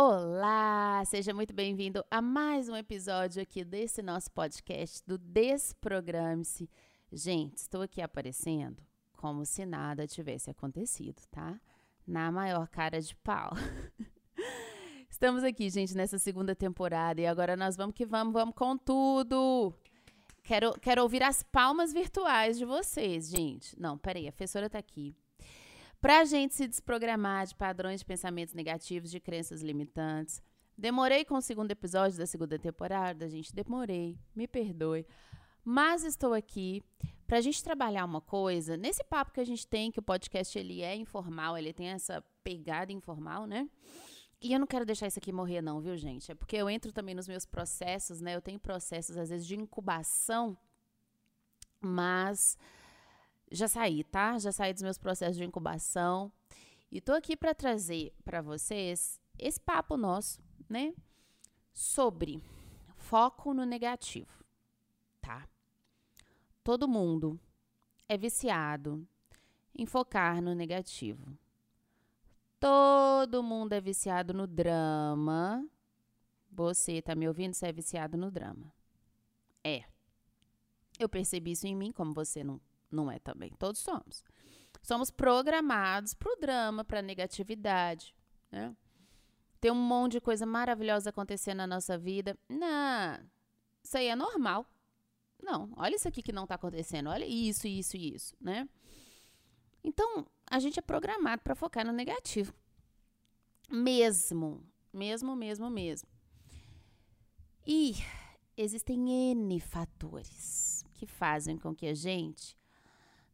Olá, seja muito bem-vindo a mais um episódio aqui desse nosso podcast do Desprograme-se. Gente, estou aqui aparecendo como se nada tivesse acontecido, tá? Na maior cara de pau. Estamos aqui, gente, nessa segunda temporada e agora nós vamos que vamos, vamos com tudo. Quero, quero ouvir as palmas virtuais de vocês, gente. Não, peraí, a professora tá aqui para a gente se desprogramar de padrões de pensamentos negativos, de crenças limitantes. Demorei com o segundo episódio da segunda temporada, gente, demorei, me perdoe. Mas estou aqui para a gente trabalhar uma coisa, nesse papo que a gente tem, que o podcast ele é informal, ele tem essa pegada informal, né? E eu não quero deixar isso aqui morrer não, viu, gente? É porque eu entro também nos meus processos, né? Eu tenho processos, às vezes, de incubação, mas já saí, tá? Já saí dos meus processos de incubação. E tô aqui para trazer para vocês esse papo nosso, né? Sobre foco no negativo, tá? Todo mundo é viciado em focar no negativo. Todo mundo é viciado no drama. Você tá me ouvindo? Você é viciado no drama. É. Eu percebi isso em mim, como você não não é também. Todos somos. Somos programados para o drama, para a negatividade. Né? Tem um monte de coisa maravilhosa acontecendo na nossa vida. Não, isso aí é normal. Não, olha isso aqui que não está acontecendo. Olha isso, isso e isso, né? Então, a gente é programado para focar no negativo. Mesmo, mesmo, mesmo, mesmo. E existem N fatores que fazem com que a gente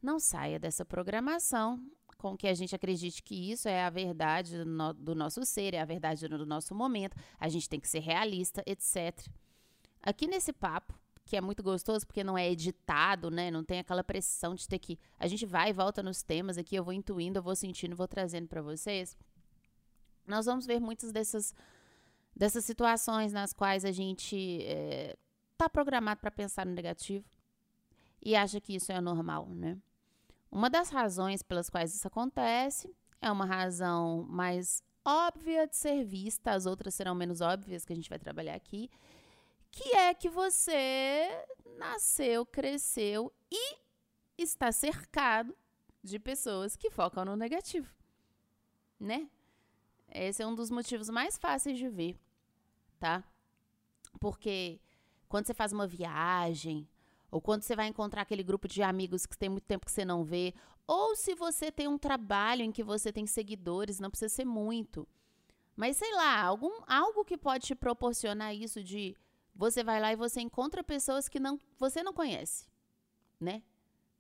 não saia dessa programação com que a gente acredite que isso é a verdade do, no, do nosso ser, é a verdade do nosso momento, a gente tem que ser realista, etc. Aqui nesse papo, que é muito gostoso porque não é editado, né? Não tem aquela pressão de ter que. A gente vai e volta nos temas aqui, eu vou intuindo, eu vou sentindo, vou trazendo para vocês. Nós vamos ver muitas dessas, dessas situações nas quais a gente está eh, programado para pensar no negativo e acha que isso é normal, né? Uma das razões pelas quais isso acontece é uma razão mais óbvia de ser vista, as outras serão menos óbvias que a gente vai trabalhar aqui, que é que você nasceu, cresceu e está cercado de pessoas que focam no negativo, né? Esse é um dos motivos mais fáceis de ver, tá? Porque quando você faz uma viagem, ou quando você vai encontrar aquele grupo de amigos que tem muito tempo que você não vê, ou se você tem um trabalho em que você tem seguidores, não precisa ser muito. Mas sei lá, algum algo que pode te proporcionar isso de você vai lá e você encontra pessoas que não você não conhece, né?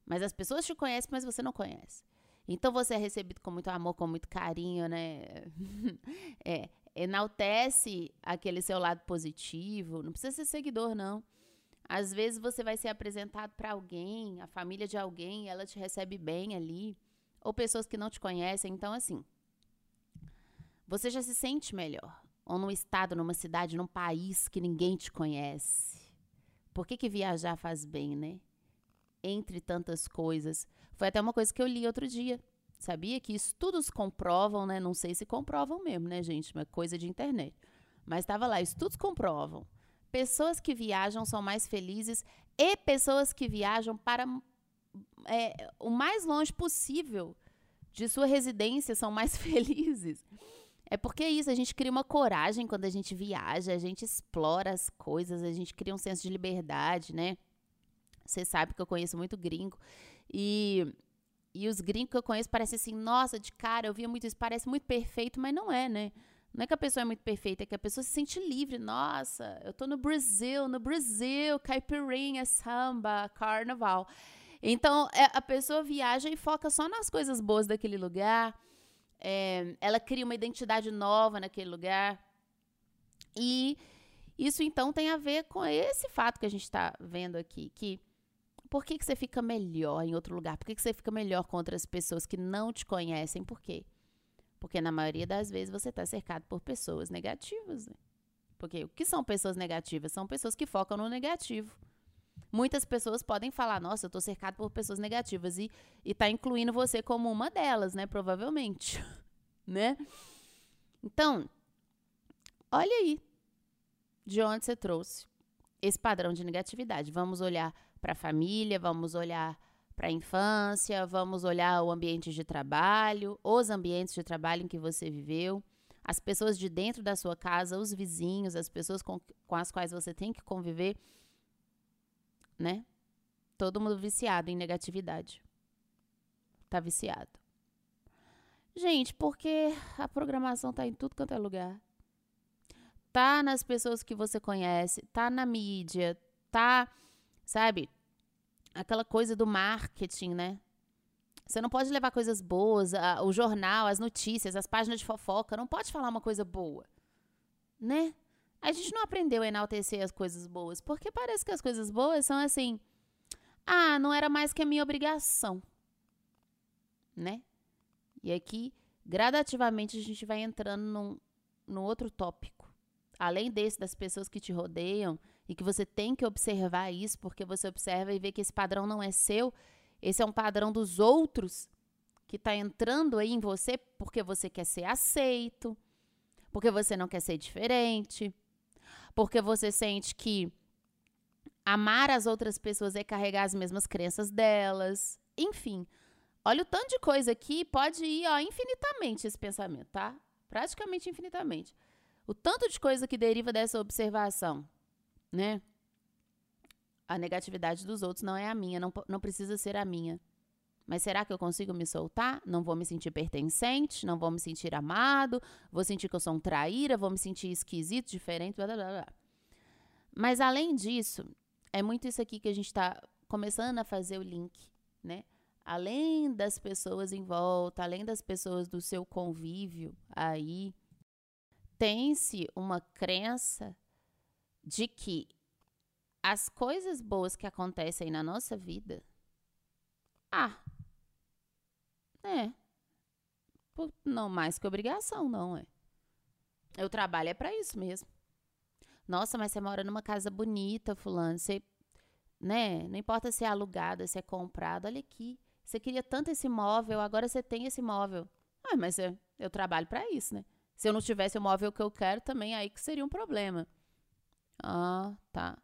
Mas as pessoas te conhecem, mas você não conhece. Então você é recebido com muito amor, com muito carinho, né? é, enaltece aquele seu lado positivo. Não precisa ser seguidor, não. Às vezes você vai ser apresentado para alguém, a família de alguém, ela te recebe bem ali, ou pessoas que não te conhecem. Então, assim, você já se sente melhor. Ou num estado, numa cidade, num país que ninguém te conhece. Por que, que viajar faz bem, né? Entre tantas coisas. Foi até uma coisa que eu li outro dia. Sabia que estudos comprovam, né? Não sei se comprovam mesmo, né, gente? Uma coisa de internet. Mas estava lá, estudos comprovam pessoas que viajam são mais felizes e pessoas que viajam para é, o mais longe possível de sua residência são mais felizes. É porque é isso, a gente cria uma coragem quando a gente viaja, a gente explora as coisas, a gente cria um senso de liberdade, né? Você sabe que eu conheço muito gringo. E, e os gringos que eu conheço parecem assim, nossa, de cara, eu via muito isso, parece muito perfeito, mas não é, né? Não é que a pessoa é muito perfeita, é que a pessoa se sente livre. Nossa, eu tô no Brasil, no Brasil, caipirinha, samba, carnaval. Então, é, a pessoa viaja e foca só nas coisas boas daquele lugar. É, ela cria uma identidade nova naquele lugar. E isso, então, tem a ver com esse fato que a gente está vendo aqui, que por que, que você fica melhor em outro lugar? Por que, que você fica melhor com outras pessoas que não te conhecem? Por quê? Porque na maioria das vezes você está cercado por pessoas negativas. Né? Porque o que são pessoas negativas? São pessoas que focam no negativo. Muitas pessoas podem falar, nossa, eu estou cercado por pessoas negativas e está incluindo você como uma delas, né? Provavelmente, né? Então, olha aí de onde você trouxe esse padrão de negatividade. Vamos olhar para a família, vamos olhar para a infância, vamos olhar o ambiente de trabalho, os ambientes de trabalho em que você viveu, as pessoas de dentro da sua casa, os vizinhos, as pessoas com, com as quais você tem que conviver, né? Todo mundo viciado em negatividade. Tá viciado. Gente, porque a programação tá em tudo quanto é lugar. Tá nas pessoas que você conhece, tá na mídia, tá, sabe? Aquela coisa do marketing, né? Você não pode levar coisas boas, a, o jornal, as notícias, as páginas de fofoca, não pode falar uma coisa boa, né? A gente não aprendeu a enaltecer as coisas boas, porque parece que as coisas boas são assim, ah, não era mais que a minha obrigação, né? E aqui, gradativamente, a gente vai entrando num, num outro tópico. Além desse, das pessoas que te rodeiam, e que você tem que observar isso, porque você observa e vê que esse padrão não é seu, esse é um padrão dos outros que está entrando aí em você porque você quer ser aceito, porque você não quer ser diferente, porque você sente que amar as outras pessoas é carregar as mesmas crenças delas. Enfim, olha o tanto de coisa aqui, pode ir ó, infinitamente esse pensamento, tá? Praticamente infinitamente. O tanto de coisa que deriva dessa observação, né? A negatividade dos outros não é a minha, não, não precisa ser a minha. Mas será que eu consigo me soltar? Não vou me sentir pertencente, não vou me sentir amado, vou sentir que eu sou um traíra, vou me sentir esquisito, diferente, blá blá blá. Mas além disso, é muito isso aqui que a gente está começando a fazer o link, né? Além das pessoas em volta, além das pessoas do seu convívio aí, tem-se uma crença de que as coisas boas que acontecem na nossa vida, ah, é, não mais que obrigação, não é. O trabalho é para isso mesmo. Nossa, mas você mora numa casa bonita, fulano. Você, né? Não importa se é alugada, se é comprado. Olha aqui. Você queria tanto esse móvel, agora você tem esse móvel. Ah, mas eu, eu trabalho para isso, né? Se eu não tivesse o móvel que eu quero, também aí que seria um problema. Ah, tá.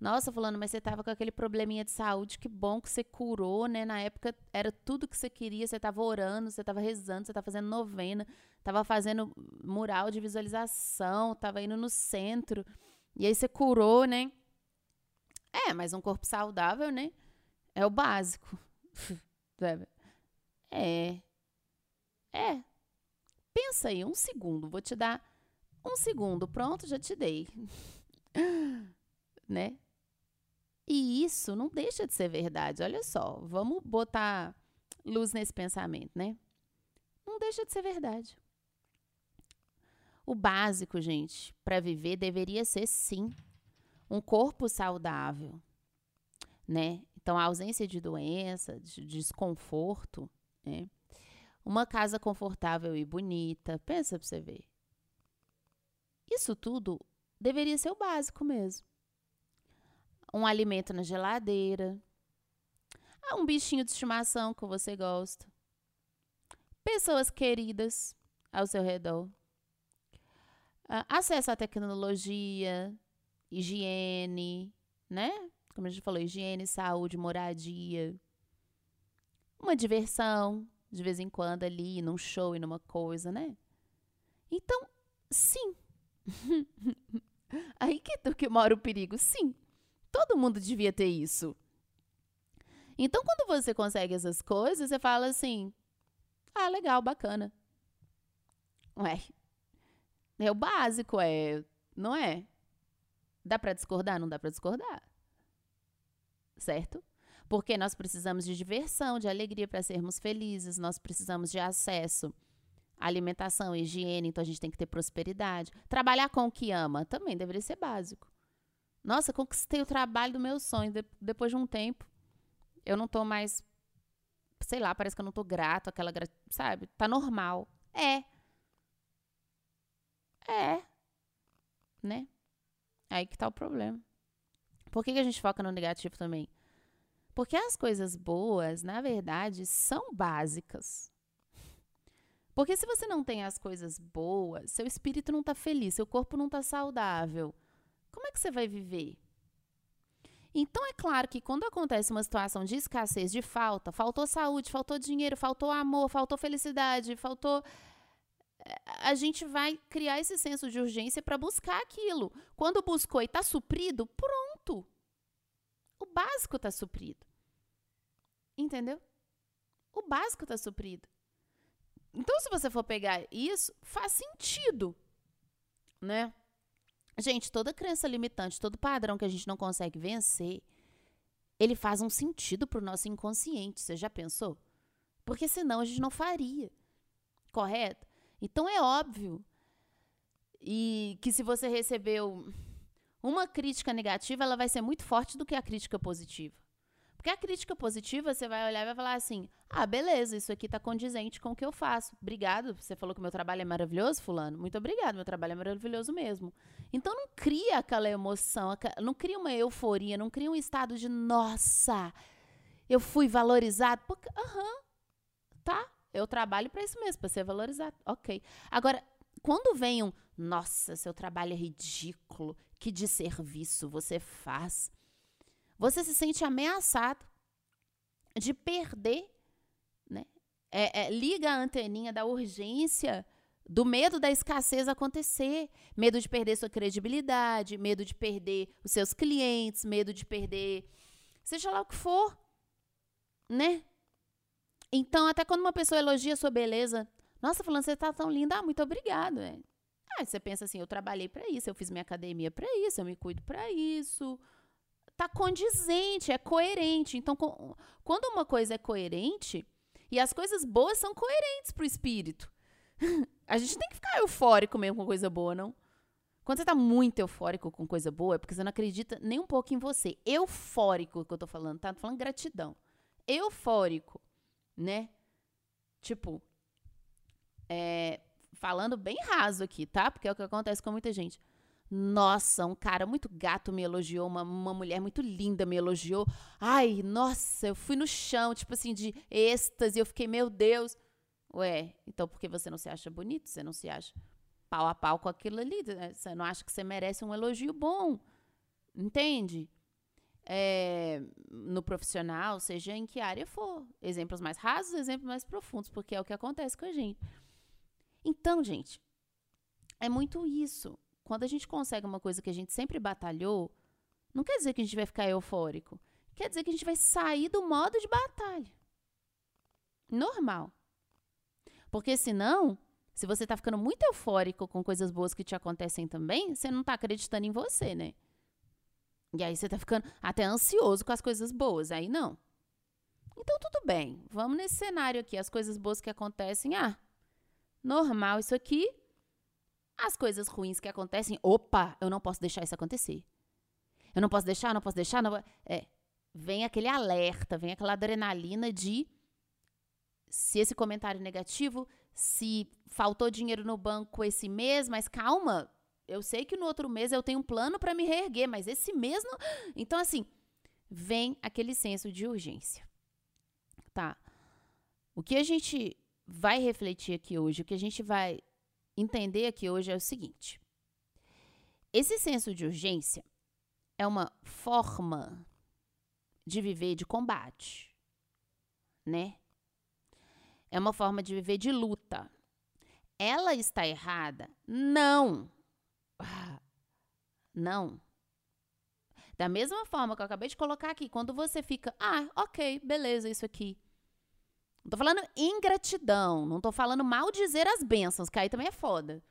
Nossa, fulano, mas você tava com aquele probleminha de saúde, que bom que você curou, né? Na época era tudo que você queria, você tava orando, você tava rezando, você tava fazendo novena, tava fazendo mural de visualização, tava indo no centro. E aí você curou, né? É, mas um corpo saudável, né? É o básico. é. É. Pensa aí, um segundo. Vou te dar um segundo. Pronto, já te dei. né? E isso não deixa de ser verdade. Olha só, vamos botar luz nesse pensamento, né? Não deixa de ser verdade. O básico, gente, para viver deveria ser sim um corpo saudável, né? Então, a ausência de doença, de desconforto, né? Uma casa confortável e bonita, pensa para você ver. Isso tudo deveria ser o básico mesmo um alimento na geladeira, ah, um bichinho de estimação que você gosta, pessoas queridas ao seu redor, ah, acesso à tecnologia, higiene, né? Como a gente falou, higiene, saúde, moradia, uma diversão de vez em quando ali, num show e numa coisa, né? Então, sim. Aí que, que mora o perigo, sim. Todo mundo devia ter isso. Então, quando você consegue essas coisas, você fala assim: ah, legal, bacana. Ué, é o básico, é, não é? Dá para discordar? Não dá para discordar. Certo? Porque nós precisamos de diversão, de alegria para sermos felizes, nós precisamos de acesso alimentação, higiene, então a gente tem que ter prosperidade. Trabalhar com o que ama também deveria ser básico. Nossa, conquistei o trabalho do meu sonho. De, depois de um tempo, eu não tô mais. Sei lá, parece que eu não tô grato, aquela. Sabe? Tá normal. É. É. Né? Aí que tá o problema. Por que, que a gente foca no negativo também? Porque as coisas boas, na verdade, são básicas. Porque se você não tem as coisas boas, seu espírito não está feliz, seu corpo não está saudável, como é que você vai viver? Então, é claro que quando acontece uma situação de escassez, de falta, faltou saúde, faltou dinheiro, faltou amor, faltou felicidade, faltou. Eh, a gente vai criar esse senso de urgência para buscar aquilo. Quando buscou e está suprido, pronto. O básico está suprido. Entendeu? O básico está suprido. Então, se você for pegar isso, faz sentido, né? Gente, toda crença limitante, todo padrão que a gente não consegue vencer, ele faz um sentido para o nosso inconsciente. Você já pensou? Porque senão a gente não faria. Correto? Então é óbvio e que se você recebeu uma crítica negativa, ela vai ser muito forte do que a crítica positiva. Porque a crítica positiva, você vai olhar e vai falar assim: ah, beleza, isso aqui está condizente com o que eu faço. Obrigado. Você falou que meu trabalho é maravilhoso, Fulano? Muito obrigado, meu trabalho é maravilhoso mesmo. Então não cria aquela emoção, não cria uma euforia, não cria um estado de nossa, eu fui valorizado. Porque, aham, tá, eu trabalho para isso mesmo, para ser valorizado. Ok. Agora, quando vem um, nossa, seu trabalho é ridículo, que desserviço você faz você se sente ameaçado de perder, né? É, é, liga a anteninha da urgência, do medo da escassez acontecer, medo de perder sua credibilidade, medo de perder os seus clientes, medo de perder, seja lá o que for, né? Então, até quando uma pessoa elogia sua beleza, nossa, falando, você tá tão linda, ah, muito obrigado. É. Ah, você pensa assim, eu trabalhei para isso, eu fiz minha academia para isso, eu me cuido para isso tá condizente, é coerente. Então, quando uma coisa é coerente, e as coisas boas são coerentes pro espírito. a gente tem que ficar eufórico mesmo com coisa boa, não? Quando você tá muito eufórico com coisa boa, é porque você não acredita nem um pouco em você. Eufórico que eu tô falando, tá? Tô falando gratidão. Eufórico, né? Tipo, é, falando bem raso aqui, tá? Porque é o que acontece com muita gente. Nossa, um cara muito gato me elogiou, uma, uma mulher muito linda me elogiou. Ai, nossa, eu fui no chão, tipo assim, de êxtase, eu fiquei, meu Deus. Ué, então por que você não se acha bonito? Você não se acha pau a pau com aquilo ali? Né? Você não acha que você merece um elogio bom? Entende? É, no profissional, seja em que área for. Exemplos mais rasos, exemplos mais profundos, porque é o que acontece com a gente. Então, gente, é muito isso quando a gente consegue uma coisa que a gente sempre batalhou, não quer dizer que a gente vai ficar eufórico. Quer dizer que a gente vai sair do modo de batalha. Normal. Porque senão, se você está ficando muito eufórico com coisas boas que te acontecem também, você não está acreditando em você, né? E aí você está ficando até ansioso com as coisas boas. Aí não. Então tudo bem. Vamos nesse cenário aqui. As coisas boas que acontecem. Ah, normal isso aqui. As coisas ruins que acontecem, opa, eu não posso deixar isso acontecer. Eu não posso deixar, não posso deixar, não. É, vem aquele alerta, vem aquela adrenalina de se esse comentário negativo, se faltou dinheiro no banco esse mês, mas calma, eu sei que no outro mês eu tenho um plano para me reerguer, mas esse mês não. Então, assim, vem aquele senso de urgência. Tá? O que a gente vai refletir aqui hoje, o que a gente vai entender aqui hoje é o seguinte: esse senso de urgência é uma forma de viver de combate, né? É uma forma de viver de luta. Ela está errada? Não. Não. Da mesma forma que eu acabei de colocar aqui, quando você fica, ah, ok, beleza, isso aqui não tô falando ingratidão, não tô falando mal dizer as bênçãos, que aí também é foda.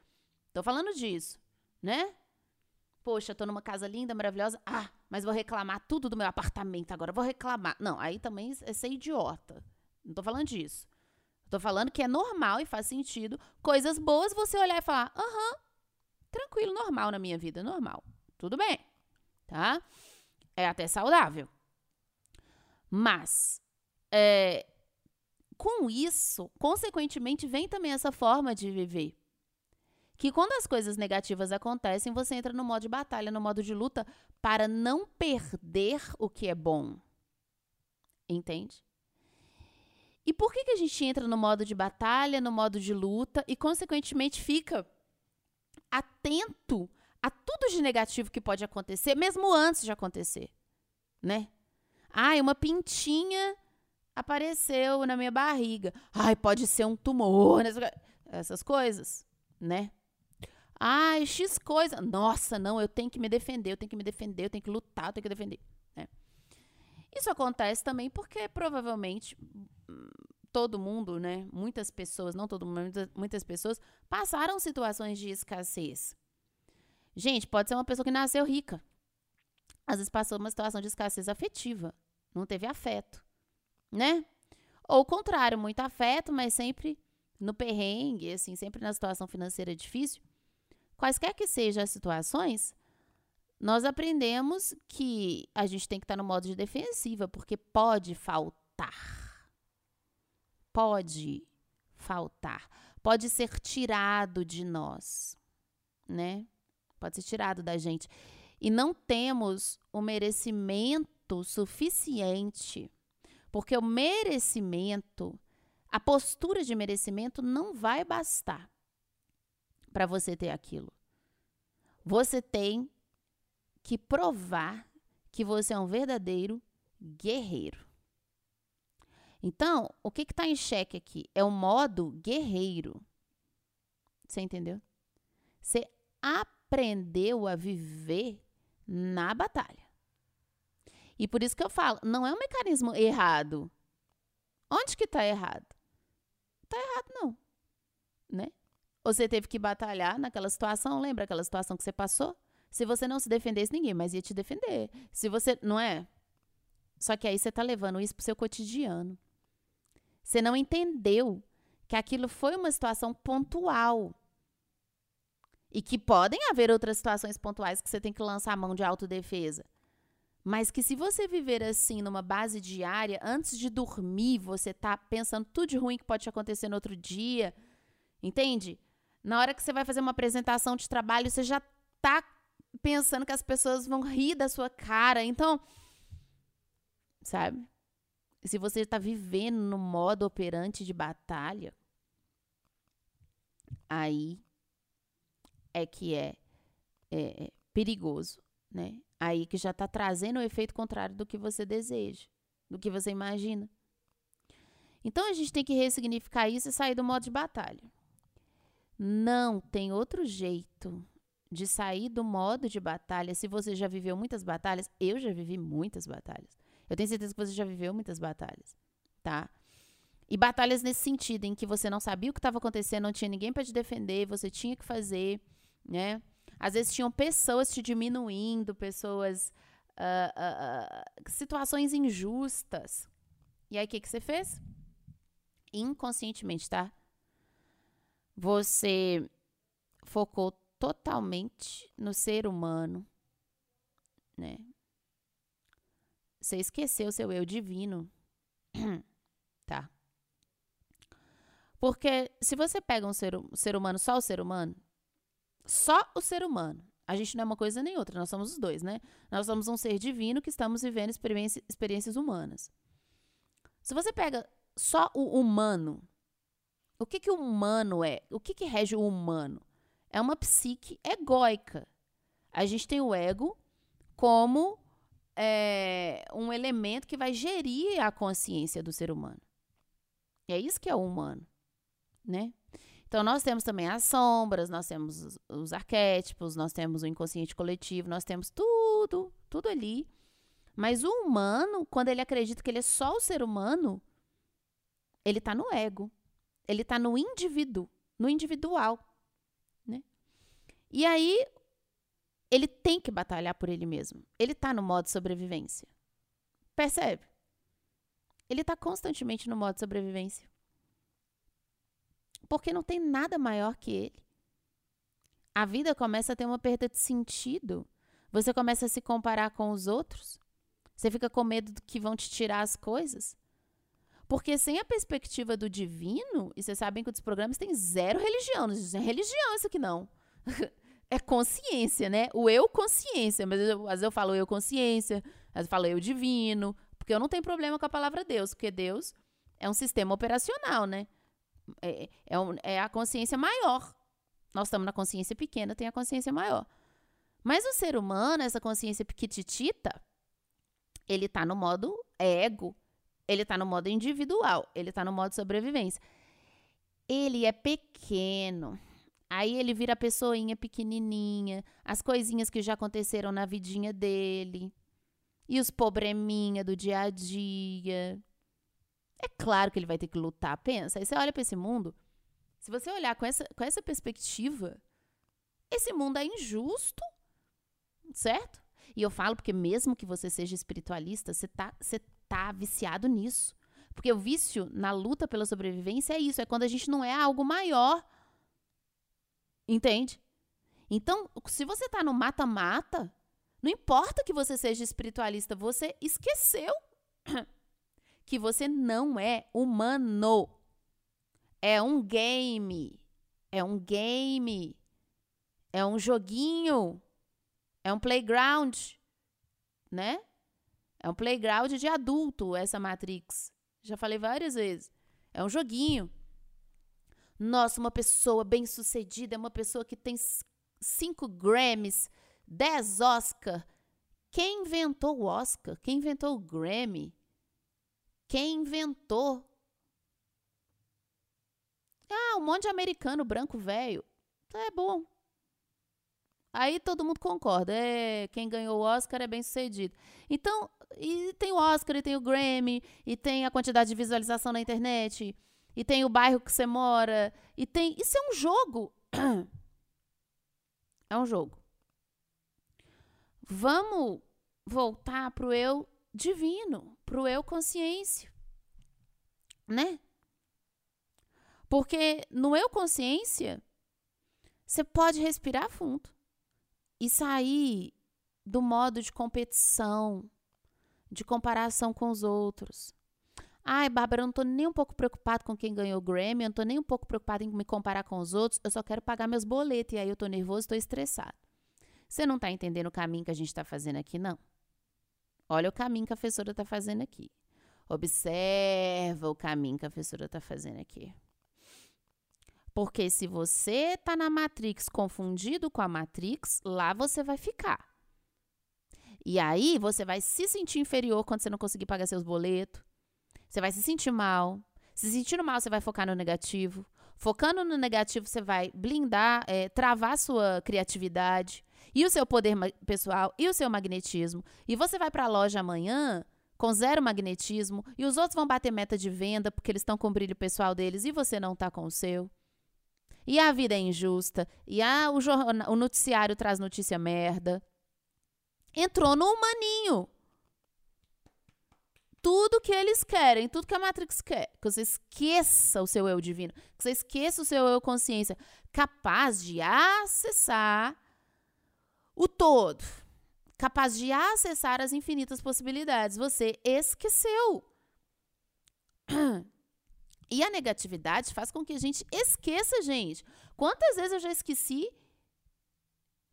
Tô falando disso, né? Poxa, tô numa casa linda, maravilhosa. Ah, mas vou reclamar tudo do meu apartamento agora. Vou reclamar. Não, aí também é ser idiota. Não tô falando disso. Tô falando que é normal e faz sentido. Coisas boas você olhar e falar: aham, tranquilo, normal na minha vida, normal. Tudo bem, tá? É até saudável. Mas, é, com isso, consequentemente, vem também essa forma de viver. Que quando as coisas negativas acontecem, você entra no modo de batalha, no modo de luta, para não perder o que é bom. Entende? E por que, que a gente entra no modo de batalha, no modo de luta e, consequentemente, fica atento a tudo de negativo que pode acontecer, mesmo antes de acontecer, né? Ai, uma pintinha apareceu na minha barriga. Ai, pode ser um tumor, essas coisas, né? Ai, X coisa. Nossa, não, eu tenho que me defender, eu tenho que me defender, eu tenho que lutar, eu tenho que defender. Né? Isso acontece também porque provavelmente todo mundo, né? Muitas pessoas, não todo mundo, muitas, muitas pessoas passaram situações de escassez. Gente, pode ser uma pessoa que nasceu rica. Às vezes passou uma situação de escassez afetiva. Não teve afeto, né? Ou o contrário, muito afeto, mas sempre no perrengue, assim, sempre na situação financeira difícil. Quaisquer que sejam as situações, nós aprendemos que a gente tem que estar no modo de defensiva, porque pode faltar. Pode faltar. Pode ser tirado de nós, né? Pode ser tirado da gente. E não temos o merecimento suficiente. Porque o merecimento, a postura de merecimento não vai bastar para você ter aquilo. Você tem que provar que você é um verdadeiro guerreiro. Então, o que está em xeque aqui? É o modo guerreiro. Você entendeu? Você aprendeu a viver na batalha. E por isso que eu falo, não é um mecanismo errado. Onde que está errado? Está errado não, né? Você teve que batalhar naquela situação, lembra aquela situação que você passou? Se você não se defendesse, ninguém mais ia te defender. Se você, não é? Só que aí você está levando isso para o seu cotidiano. Você não entendeu que aquilo foi uma situação pontual. E que podem haver outras situações pontuais que você tem que lançar a mão de autodefesa. Mas que se você viver assim numa base diária, antes de dormir, você tá pensando tudo de ruim que pode te acontecer no outro dia. Entende? Na hora que você vai fazer uma apresentação de trabalho, você já tá pensando que as pessoas vão rir da sua cara. Então, sabe? Se você está vivendo no modo operante de batalha, aí é que é, é, é perigoso, né? Aí que já está trazendo o efeito contrário do que você deseja, do que você imagina. Então a gente tem que ressignificar isso e sair do modo de batalha. Não tem outro jeito de sair do modo de batalha. Se você já viveu muitas batalhas, eu já vivi muitas batalhas. Eu tenho certeza que você já viveu muitas batalhas, tá? E batalhas nesse sentido, em que você não sabia o que estava acontecendo, não tinha ninguém para te defender, você tinha que fazer, né? Às vezes tinham pessoas te diminuindo, pessoas. Uh, uh, uh, situações injustas. E aí, o que, que você fez? Inconscientemente, tá? Você focou totalmente no ser humano, né? Você esqueceu seu eu divino, tá? Porque se você pega um ser, um ser humano, só o ser humano, só o ser humano, a gente não é uma coisa nem outra, nós somos os dois, né? Nós somos um ser divino que estamos vivendo experiência, experiências humanas. Se você pega só o humano, o que, que o humano é? O que, que rege o humano? É uma psique egóica. A gente tem o ego como é, um elemento que vai gerir a consciência do ser humano. É isso que é o humano né? Então, nós temos também as sombras, nós temos os, os arquétipos, nós temos o inconsciente coletivo, nós temos tudo, tudo ali. Mas o humano, quando ele acredita que ele é só o ser humano, ele está no ego. Ele está no indivíduo, no individual. Né? E aí, ele tem que batalhar por ele mesmo. Ele está no modo sobrevivência. Percebe? Ele está constantemente no modo sobrevivência porque não tem nada maior que ele. A vida começa a ter uma perda de sentido. Você começa a se comparar com os outros. Você fica com medo que vão te tirar as coisas. Porque sem a perspectiva do divino, e vocês sabem que os programas têm zero religião, não é religião isso aqui não. é consciência, né? O eu consciência, mas eu, às vezes eu falo eu consciência, às vezes eu falo eu divino, porque eu não tenho problema com a palavra Deus, porque Deus é um sistema operacional, né? É, é, é a consciência maior. Nós estamos na consciência pequena, tem a consciência maior. Mas o ser humano, essa consciência pequititita, ele está no modo ego, ele está no modo individual, ele está no modo sobrevivência. Ele é pequeno. Aí ele vira a pessoinha pequenininha, as coisinhas que já aconteceram na vidinha dele, e os probleminha do dia a dia. É claro que ele vai ter que lutar. Pensa, aí você olha para esse mundo, se você olhar com essa, com essa perspectiva, esse mundo é injusto, certo? E eu falo porque mesmo que você seja espiritualista, você tá, você tá viciado nisso. Porque o vício na luta pela sobrevivência é isso, é quando a gente não é algo maior. Entende? Então, se você tá no mata-mata, não importa que você seja espiritualista, você esqueceu que você não é humano. É um game. É um game. É um joguinho. É um playground, né? É um playground de adulto essa Matrix. Já falei várias vezes. É um joguinho. Nossa, uma pessoa bem-sucedida é uma pessoa que tem 5 Grammys, 10 Oscar. Quem inventou o Oscar? Quem inventou o Grammy? Quem inventou? Ah, um monte de americano branco velho. É bom. Aí todo mundo concorda. É, quem ganhou o Oscar é bem sucedido. Então, e tem o Oscar, e tem o Grammy, e tem a quantidade de visualização na internet, e tem o bairro que você mora, e tem. Isso é um jogo. É um jogo. Vamos voltar pro eu divino, pro eu consciência. Né? Porque no eu consciência, você pode respirar fundo e sair do modo de competição, de comparação com os outros. Ai, Bárbara, eu não estou nem um pouco preocupado com quem ganhou o Grammy, eu não estou nem um pouco preocupado em me comparar com os outros, eu só quero pagar meus boletos e aí eu estou nervoso, estou estressado. Você não está entendendo o caminho que a gente está fazendo aqui, não? Olha o caminho que a professora está fazendo aqui. Observa o caminho que a professora está fazendo aqui. Porque se você está na Matrix confundido com a Matrix, lá você vai ficar. E aí você vai se sentir inferior quando você não conseguir pagar seus boletos. Você vai se sentir mal. Se sentindo mal, você vai focar no negativo. Focando no negativo, você vai blindar, é, travar sua criatividade e o seu poder pessoal e o seu magnetismo. E você vai para a loja amanhã com zero magnetismo e os outros vão bater meta de venda porque eles estão com o brilho pessoal deles e você não está com o seu e a vida é injusta, e ah, o, jornal, o noticiário traz notícia merda. Entrou no humaninho. Tudo que eles querem, tudo que a Matrix quer, que você esqueça o seu eu divino, que você esqueça o seu eu consciência, capaz de acessar o todo, capaz de acessar as infinitas possibilidades. Você esqueceu. E a negatividade faz com que a gente esqueça, gente. Quantas vezes eu já esqueci?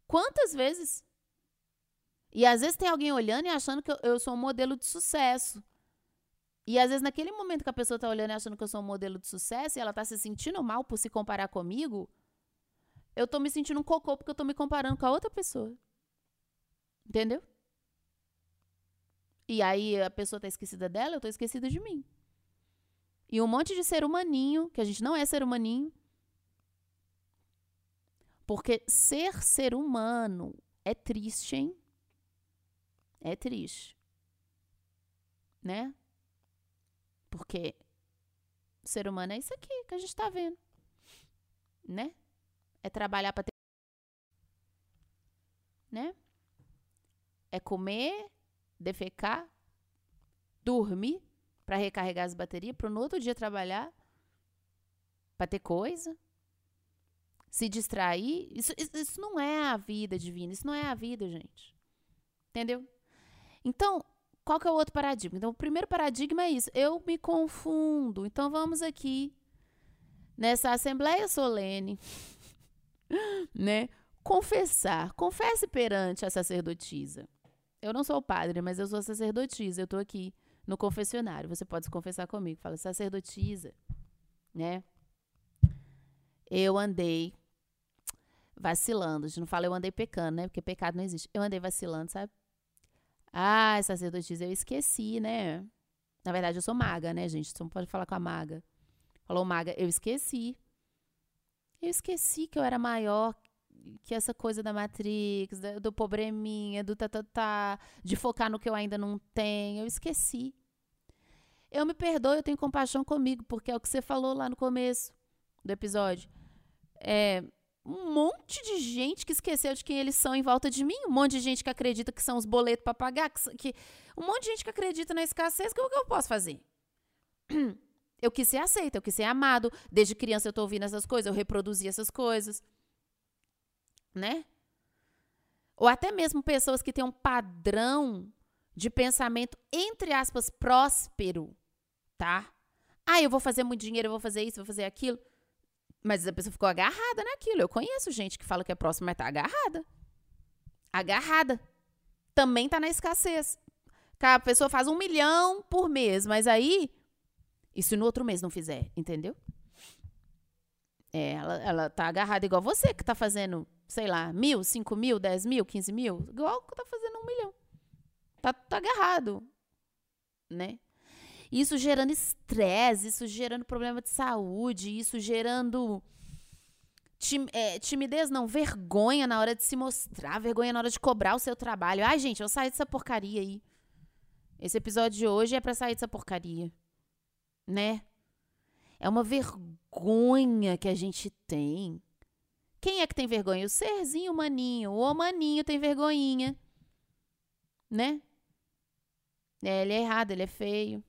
Quantas vezes? E às vezes tem alguém olhando e achando que eu, sou um modelo de sucesso. E às vezes, naquele momento que a pessoa está olhando e achando que eu sou um modelo de sucesso e ela está se sentindo mal por se comparar comigo, eu estou me sentindo um cocô porque eu estou me comparando com a outra pessoa. Entendeu? E aí a pessoa está esquecida dela, eu estou esquecida de mim. E um monte de ser humaninho, que a gente não é ser humaninho. Porque ser ser humano é triste, hein? É triste. Né? Porque ser humano é isso aqui que a gente está vendo. Né? É trabalhar para ter. Né? É comer, defecar, dormir para recarregar as baterias, para no outro dia trabalhar, para ter coisa, se distrair. Isso, isso não é a vida divina, isso não é a vida, gente. Entendeu? Então, qual que é o outro paradigma? Então, o primeiro paradigma é isso. Eu me confundo. Então, vamos aqui nessa assembleia solene, né? Confessar. Confesse perante a sacerdotisa. Eu não sou padre, mas eu sou sacerdotisa. Eu estou aqui no confessionário. Você pode se confessar comigo. Fala, sacerdotisa, né? Eu andei vacilando. A gente não fala eu andei pecando, né? Porque pecado não existe. Eu andei vacilando, sabe? Ah, sacerdotisa, eu esqueci, né? Na verdade, eu sou maga, né, gente? Você não pode falar com a maga. Falou maga, eu esqueci. Eu esqueci que eu era maior que essa coisa da Matrix, do, probleminha, do tatatá, tá, tá, de focar no que eu ainda não tenho. Eu esqueci. Eu me perdoo, eu tenho compaixão comigo, porque é o que você falou lá no começo do episódio. É um monte de gente que esqueceu de quem eles são em volta de mim, um monte de gente que acredita que são os boletos para pagar, que, que, um monte de gente que acredita na escassez, que o que eu posso fazer? Eu quis ser aceita, eu quis ser amado. Desde criança eu tô ouvindo essas coisas, eu reproduzi essas coisas né? Ou até mesmo pessoas que têm um padrão de pensamento, entre aspas, próspero, tá? Ah, eu vou fazer muito dinheiro, eu vou fazer isso, vou fazer aquilo. Mas a pessoa ficou agarrada naquilo. Eu conheço gente que fala que é próximo, mas tá agarrada. Agarrada. Também tá na escassez. A pessoa faz um milhão por mês, mas aí. E se no outro mês não fizer, entendeu? É, ela, ela tá agarrada igual você que tá fazendo sei lá, mil, cinco mil, dez mil, quinze mil, igual que tá fazendo um milhão. Tá, tá agarrado, né? Isso gerando estresse, isso gerando problema de saúde, isso gerando tim, é, timidez, não, vergonha na hora de se mostrar, vergonha na hora de cobrar o seu trabalho. Ai, gente, eu saí dessa porcaria aí. Esse episódio de hoje é para sair dessa porcaria, né? É uma vergonha que a gente tem quem é que tem vergonha? O serzinho maninho. O maninho tem vergonhinha. Né? É, ele é errado, ele é feio.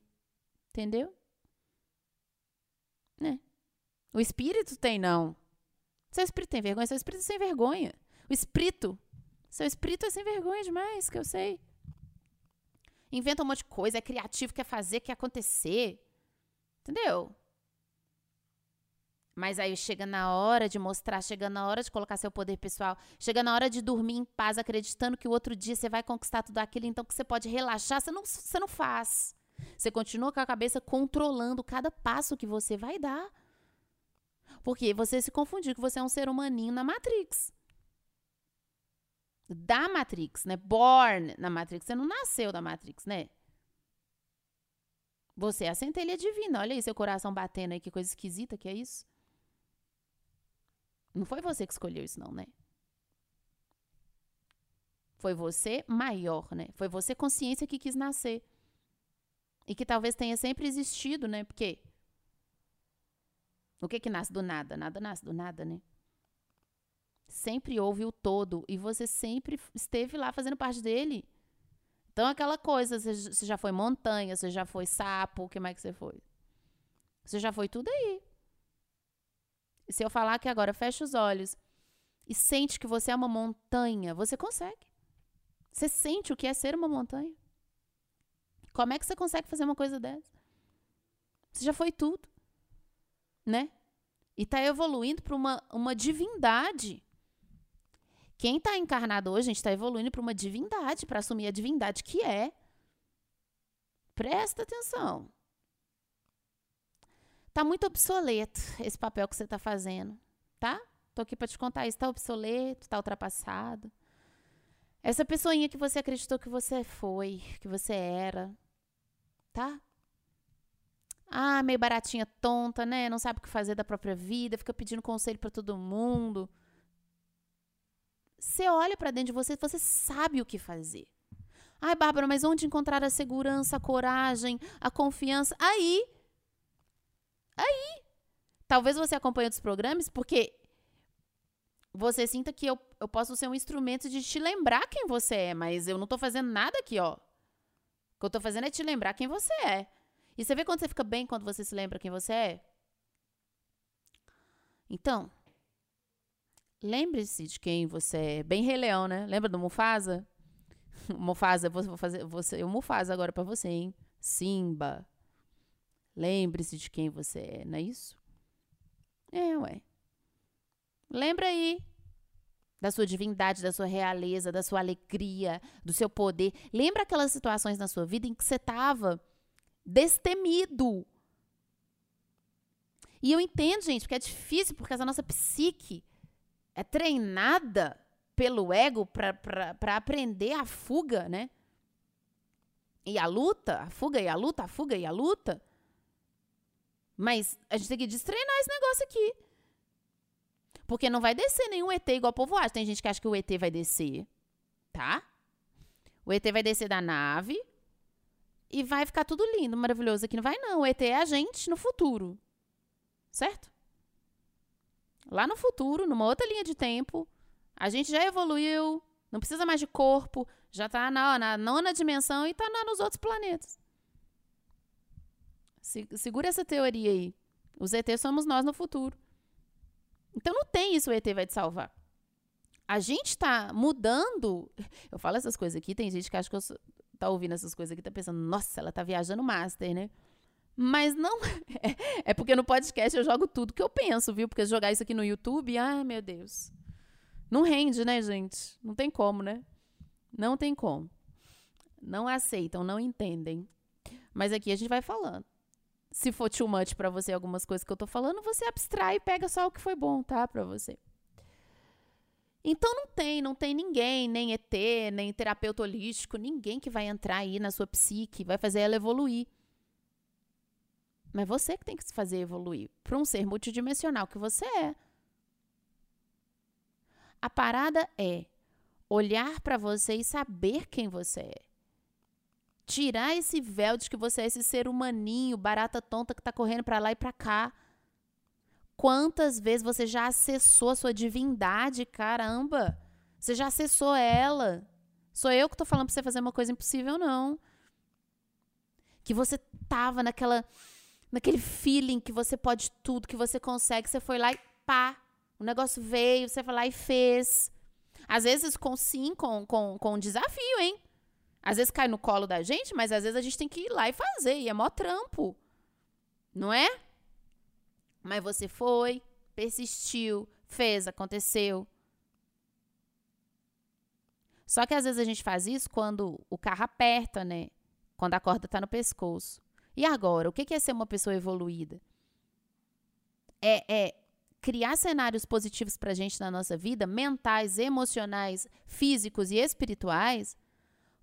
Entendeu? Né? O espírito tem, não. Seu espírito tem vergonha? Seu espírito é sem vergonha. O espírito. Seu espírito é sem vergonha demais, que eu sei. Inventa um monte de coisa, é criativo, quer fazer, quer acontecer. Entendeu? Mas aí chega na hora de mostrar, chega na hora de colocar seu poder pessoal, chega na hora de dormir em paz, acreditando que o outro dia você vai conquistar tudo aquilo, então que você pode relaxar, você não, você não faz. Você continua com a cabeça controlando cada passo que você vai dar. Porque você se confundiu que você é um ser humaninho na Matrix. Da Matrix, né? Born na Matrix. Você não nasceu da Matrix, né? Você é a centelha divina. Olha aí seu coração batendo aí, que coisa esquisita que é isso. Não foi você que escolheu isso, não, né? Foi você maior, né? Foi você consciência que quis nascer. E que talvez tenha sempre existido, né? Porque o que que nasce do nada? Nada nasce do nada, né? Sempre houve o todo e você sempre esteve lá fazendo parte dele. Então aquela coisa, você já foi montanha, você já foi sapo, o que mais que você foi? Você já foi tudo aí. E se eu falar que agora fecha os olhos e sente que você é uma montanha, você consegue. Você sente o que é ser uma montanha. Como é que você consegue fazer uma coisa dessa? Você já foi tudo, né? E está evoluindo para uma, uma divindade. Quem está encarnado hoje, a gente está evoluindo para uma divindade, para assumir a divindade que é. Presta atenção. Tá muito obsoleto esse papel que você está fazendo, tá? Tô aqui para te contar isso. Tá obsoleto, tá ultrapassado. Essa pessoinha que você acreditou que você foi, que você era, tá? Ah, meio baratinha tonta, né? Não sabe o que fazer da própria vida, fica pedindo conselho para todo mundo. Você olha para dentro de você, você sabe o que fazer. Ai, Bárbara, mas onde encontrar a segurança, a coragem, a confiança? Aí Aí, talvez você acompanhe outros programas, porque você sinta que eu, eu posso ser um instrumento de te lembrar quem você é, mas eu não tô fazendo nada aqui, ó. O que eu tô fazendo é te lembrar quem você é. E você vê quando você fica bem quando você se lembra quem você é? Então, lembre-se de quem você é. Bem Rei Leão, né? Lembra do Mufasa? Mufasa, vou fazer, ser o Mufasa agora para você, hein? Simba. Lembre-se de quem você é, não é isso? É, ué. Lembra aí da sua divindade, da sua realeza, da sua alegria, do seu poder. Lembra aquelas situações na sua vida em que você estava Destemido. E eu entendo, gente, porque é difícil, porque a nossa psique é treinada pelo ego para aprender a fuga, né? E a luta, a fuga e a luta, a fuga e a luta. Mas a gente tem que destreinar esse negócio aqui. Porque não vai descer nenhum ET igual povo acha. Tem gente que acha que o ET vai descer, tá? O ET vai descer da nave e vai ficar tudo lindo, maravilhoso aqui. Não vai, não. O ET é a gente no futuro. Certo? Lá no futuro, numa outra linha de tempo, a gente já evoluiu, não precisa mais de corpo, já está na, na nona dimensão e está nos outros planetas. Se, segura essa teoria aí. Os ETs somos nós no futuro. Então não tem isso, o ET vai te salvar. A gente está mudando. Eu falo essas coisas aqui, tem gente que acha que eu sou, tá ouvindo essas coisas aqui, tá pensando, nossa, ela tá viajando master, né? Mas não. É, é porque no podcast eu jogo tudo que eu penso, viu? Porque jogar isso aqui no YouTube, ai meu Deus. Não rende, né, gente? Não tem como, né? Não tem como. Não aceitam, não entendem. Mas aqui a gente vai falando. Se for too much pra você algumas coisas que eu tô falando, você abstrai e pega só o que foi bom, tá? Pra você. Então não tem, não tem ninguém, nem ET, nem terapeuta holístico, ninguém que vai entrar aí na sua psique, vai fazer ela evoluir. Mas você que tem que se fazer evoluir para um ser multidimensional que você é. A parada é olhar para você e saber quem você é. Tirar esse véu de que você é esse ser humaninho, barata tonta que está correndo para lá e para cá. Quantas vezes você já acessou a sua divindade, caramba? Você já acessou ela? Sou eu que estou falando para você fazer uma coisa impossível, não. Que você tava naquela naquele feeling que você pode tudo, que você consegue, você foi lá e pá, o negócio veio, você foi lá e fez. Às vezes com sim, com, com, com desafio, hein? Às vezes cai no colo da gente, mas às vezes a gente tem que ir lá e fazer, e é mó trampo. Não é? Mas você foi, persistiu, fez, aconteceu. Só que às vezes a gente faz isso quando o carro aperta, né? Quando a corda tá no pescoço. E agora, o que é ser uma pessoa evoluída? É, é criar cenários positivos para a gente na nossa vida, mentais, emocionais, físicos e espirituais,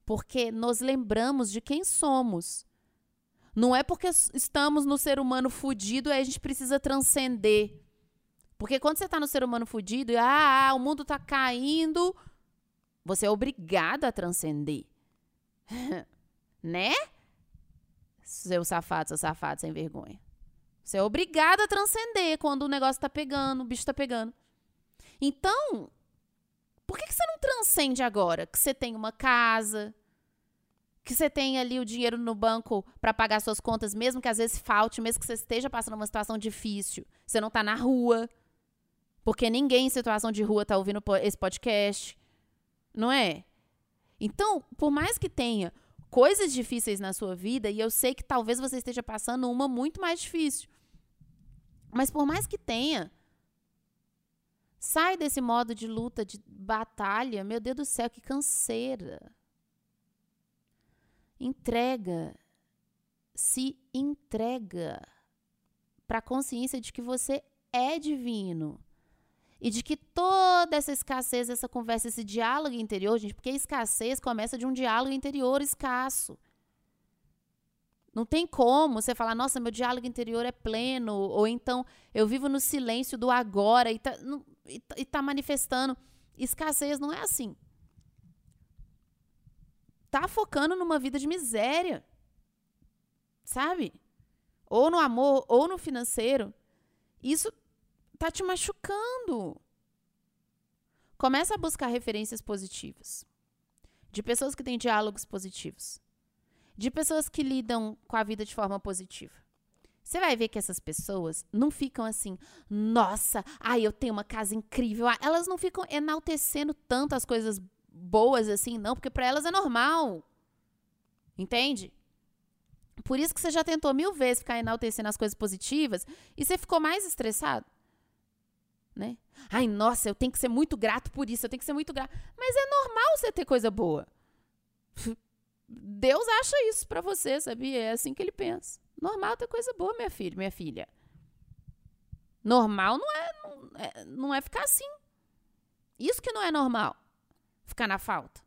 porque nos lembramos de quem somos. Não é porque estamos no ser humano fudido aí a gente precisa transcender. Porque quando você está no ser humano fudido e ah, ah, o mundo está caindo, você é obrigado a transcender. né? Seu safado, seu safado sem vergonha. Você é obrigado a transcender quando o negócio tá pegando, o bicho tá pegando. Então, por que, que você não transcende agora? Que você tem uma casa, que você tem ali o dinheiro no banco para pagar suas contas, mesmo que às vezes falte, mesmo que você esteja passando uma situação difícil. Você não tá na rua, porque ninguém em situação de rua tá ouvindo esse podcast, não é? Então, por mais que tenha coisas difíceis na sua vida e eu sei que talvez você esteja passando uma muito mais difícil. Mas por mais que tenha, sai desse modo de luta, de batalha. Meu Deus do céu, que canseira. Entrega. Se entrega para a consciência de que você é divino. E de que toda essa escassez, essa conversa, esse diálogo interior, gente, porque a escassez começa de um diálogo interior escasso. Não tem como você falar, nossa, meu diálogo interior é pleno, ou então eu vivo no silêncio do agora e tá, e tá, e tá manifestando. Escassez não é assim. Tá focando numa vida de miséria. Sabe? Ou no amor, ou no financeiro. Isso tá te machucando. Começa a buscar referências positivas. De pessoas que têm diálogos positivos. De pessoas que lidam com a vida de forma positiva. Você vai ver que essas pessoas não ficam assim, nossa, ai, eu tenho uma casa incrível. Ah, elas não ficam enaltecendo tanto as coisas boas assim, não, porque para elas é normal. Entende? Por isso que você já tentou mil vezes ficar enaltecendo as coisas positivas e você ficou mais estressado né? Ai, nossa, eu tenho que ser muito grato por isso, eu tenho que ser muito grato. Mas é normal você ter coisa boa. Deus acha isso para você, sabia? É assim que ele pensa. Normal ter coisa boa, minha filha, minha filha. Normal não é, não é, não é ficar assim. Isso que não é normal. Ficar na falta.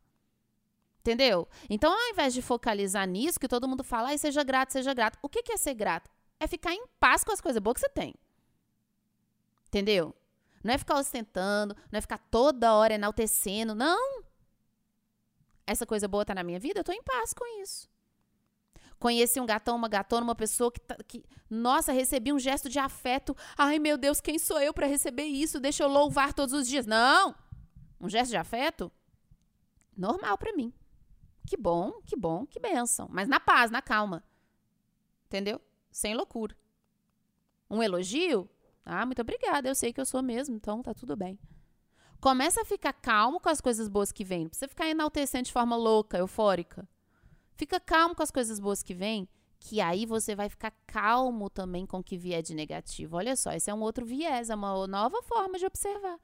Entendeu? Então, ao invés de focalizar nisso, que todo mundo fala, seja grato, seja grato. O que é ser grato? É ficar em paz com as coisas boas que você tem. Entendeu? Não é ficar ostentando, não é ficar toda hora enaltecendo. Não. Essa coisa boa tá na minha vida, eu tô em paz com isso. Conheci um gatão, uma gatona, uma pessoa que, tá, que nossa, recebi um gesto de afeto. Ai, meu Deus, quem sou eu para receber isso? Deixa eu louvar todos os dias. Não! Um gesto de afeto? Normal para mim. Que bom, que bom, que benção. Mas na paz, na calma. Entendeu? Sem loucura. Um elogio? Ah, muito obrigada, eu sei que eu sou mesmo, então tá tudo bem. Começa a ficar calmo com as coisas boas que vêm. Não precisa ficar enaltecendo de forma louca, eufórica. Fica calmo com as coisas boas que vêm, que aí você vai ficar calmo também com o que vier de negativo. Olha só, esse é um outro viés, é uma nova forma de observar.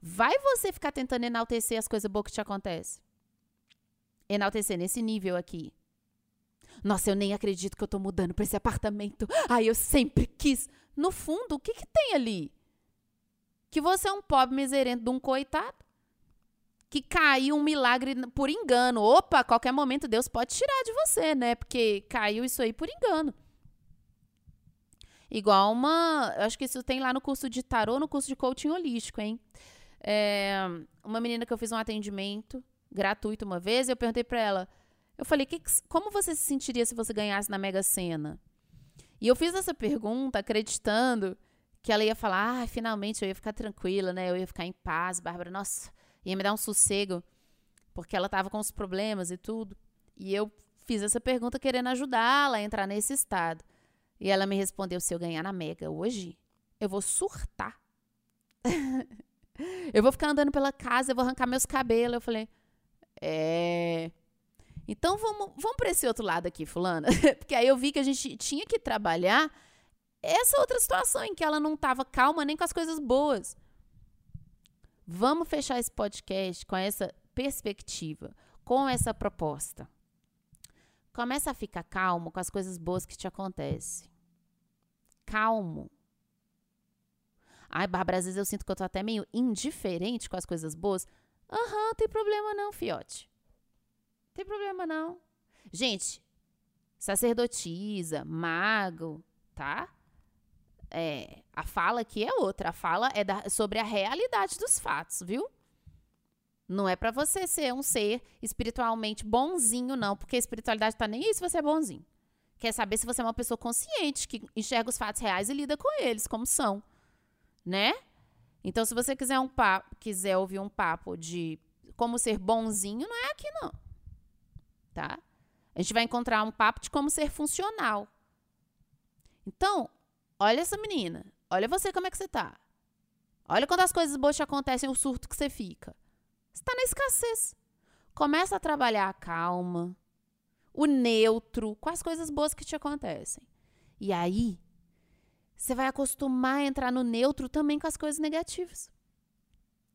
Vai você ficar tentando enaltecer as coisas boas que te acontecem? Enaltecer nesse nível aqui. Nossa, eu nem acredito que eu tô mudando para esse apartamento. Ai, eu sempre quis. No fundo, o que, que tem ali? Que você é um pobre miserento de um coitado. Que caiu um milagre por engano. Opa, qualquer momento Deus pode tirar de você, né? Porque caiu isso aí por engano. Igual uma. Acho que isso tem lá no curso de tarô, no curso de coaching holístico, hein? É, uma menina que eu fiz um atendimento gratuito uma vez, eu perguntei para ela. Eu falei, que, como você se sentiria se você ganhasse na Mega Sena? E eu fiz essa pergunta acreditando que ela ia falar, ah, finalmente eu ia ficar tranquila, né? Eu ia ficar em paz, Bárbara, nossa, ia me dar um sossego, porque ela estava com os problemas e tudo. E eu fiz essa pergunta querendo ajudá-la a entrar nesse estado. E ela me respondeu: se eu ganhar na Mega hoje, eu vou surtar. eu vou ficar andando pela casa, eu vou arrancar meus cabelos. Eu falei: é. Então vamos, vamos para esse outro lado aqui, fulana. Porque aí eu vi que a gente tinha que trabalhar essa outra situação em que ela não estava calma nem com as coisas boas. Vamos fechar esse podcast com essa perspectiva, com essa proposta. Começa a ficar calmo com as coisas boas que te acontecem. Calmo. Ai, Bárbara, às vezes eu sinto que eu tô até meio indiferente com as coisas boas. Aham, uhum, tem problema não, fiote. Tem problema não. Gente, sacerdotisa, mago, tá? É, a fala aqui é outra. A fala é da, sobre a realidade dos fatos, viu? Não é para você ser um ser espiritualmente bonzinho, não, porque a espiritualidade tá nem aí se você é bonzinho. Quer saber se você é uma pessoa consciente, que enxerga os fatos reais e lida com eles como são, né? Então, se você quiser um papo, quiser ouvir um papo de como ser bonzinho, não é aqui não tá? A gente vai encontrar um papo de como ser funcional. Então, olha essa menina. Olha você como é que você tá. Olha quando as coisas boas te acontecem, o surto que você fica. Você tá na escassez. Começa a trabalhar a calma, o neutro, com as coisas boas que te acontecem. E aí, você vai acostumar a entrar no neutro também com as coisas negativas.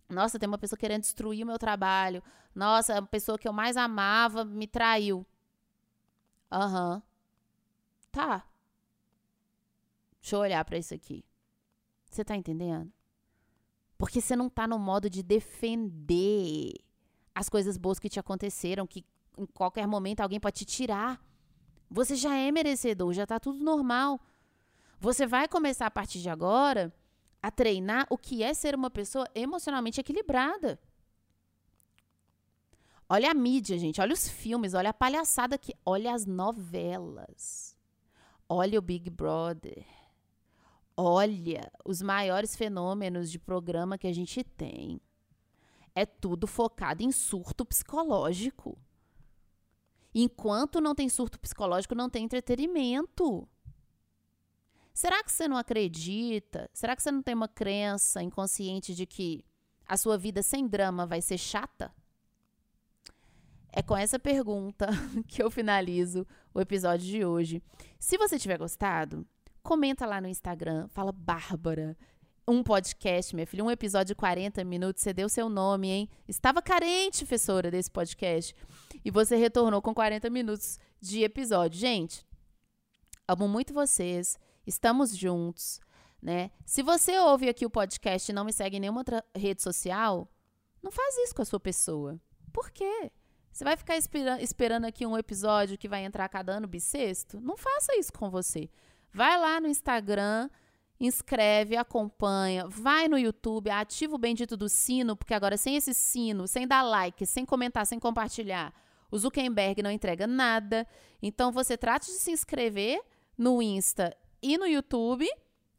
Nossa, tem uma pessoa querendo destruir o meu trabalho. Nossa, a pessoa que eu mais amava me traiu. Aham. Uhum. Tá. Deixa eu olhar para isso aqui. Você tá entendendo? Porque você não tá no modo de defender as coisas boas que te aconteceram, que em qualquer momento alguém pode te tirar. Você já é merecedor, já tá tudo normal. Você vai começar a partir de agora a treinar o que é ser uma pessoa emocionalmente equilibrada. Olha a mídia, gente. Olha os filmes. Olha a palhaçada que. Olha as novelas. Olha o Big Brother. Olha os maiores fenômenos de programa que a gente tem. É tudo focado em surto psicológico. Enquanto não tem surto psicológico, não tem entretenimento. Será que você não acredita? Será que você não tem uma crença inconsciente de que a sua vida sem drama vai ser chata? É com essa pergunta que eu finalizo o episódio de hoje. Se você tiver gostado, comenta lá no Instagram, fala Bárbara. Um podcast, minha filha, um episódio de 40 minutos, você deu seu nome, hein? Estava carente, professora, desse podcast. e você retornou com 40 minutos de episódio. Gente, amo muito vocês. Estamos juntos, né? Se você ouve aqui o podcast e não me segue em nenhuma outra rede social, não faz isso com a sua pessoa. Por quê? Você vai ficar esperando aqui um episódio que vai entrar cada ano bissexto? Não faça isso com você. Vai lá no Instagram, inscreve, acompanha, vai no YouTube, ativa o bendito do sino, porque agora sem esse sino, sem dar like, sem comentar, sem compartilhar, o Zuckerberg não entrega nada. Então você trate de se inscrever no Insta e no YouTube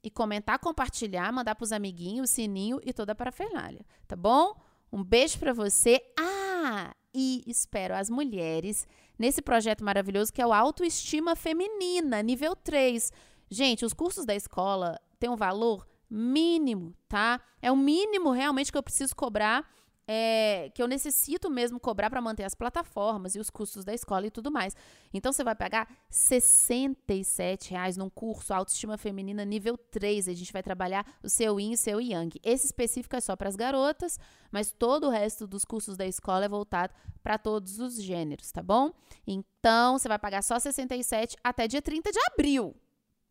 e comentar, compartilhar, mandar para os amiguinhos, o sininho e toda a parafernália, tá bom? Um beijo para você. Ah, e espero as mulheres nesse projeto maravilhoso que é o Autoestima Feminina, nível 3. Gente, os cursos da escola têm um valor mínimo, tá? É o mínimo realmente que eu preciso cobrar é, que eu necessito mesmo cobrar para manter as plataformas e os custos da escola e tudo mais. Então você vai pagar 67 reais num curso Autoestima Feminina nível 3. A gente vai trabalhar o seu Yin e o seu Yang. Esse específico é só para as garotas, mas todo o resto dos cursos da escola é voltado para todos os gêneros, tá bom? Então você vai pagar só R$ 67 até dia 30 de abril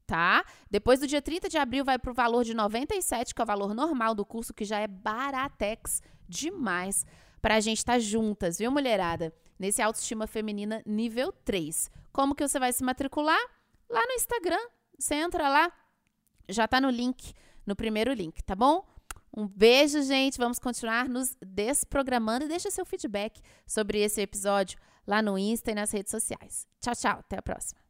tá? Depois do dia 30 de abril vai para o valor de 97, que é o valor normal do curso, que já é baratex demais para a gente estar tá juntas, viu, mulherada? Nesse autoestima feminina nível 3. Como que você vai se matricular? Lá no Instagram. Você entra lá, já tá no link, no primeiro link, tá bom? Um beijo, gente. Vamos continuar nos desprogramando e deixa seu feedback sobre esse episódio lá no Insta e nas redes sociais. Tchau, tchau. Até a próxima.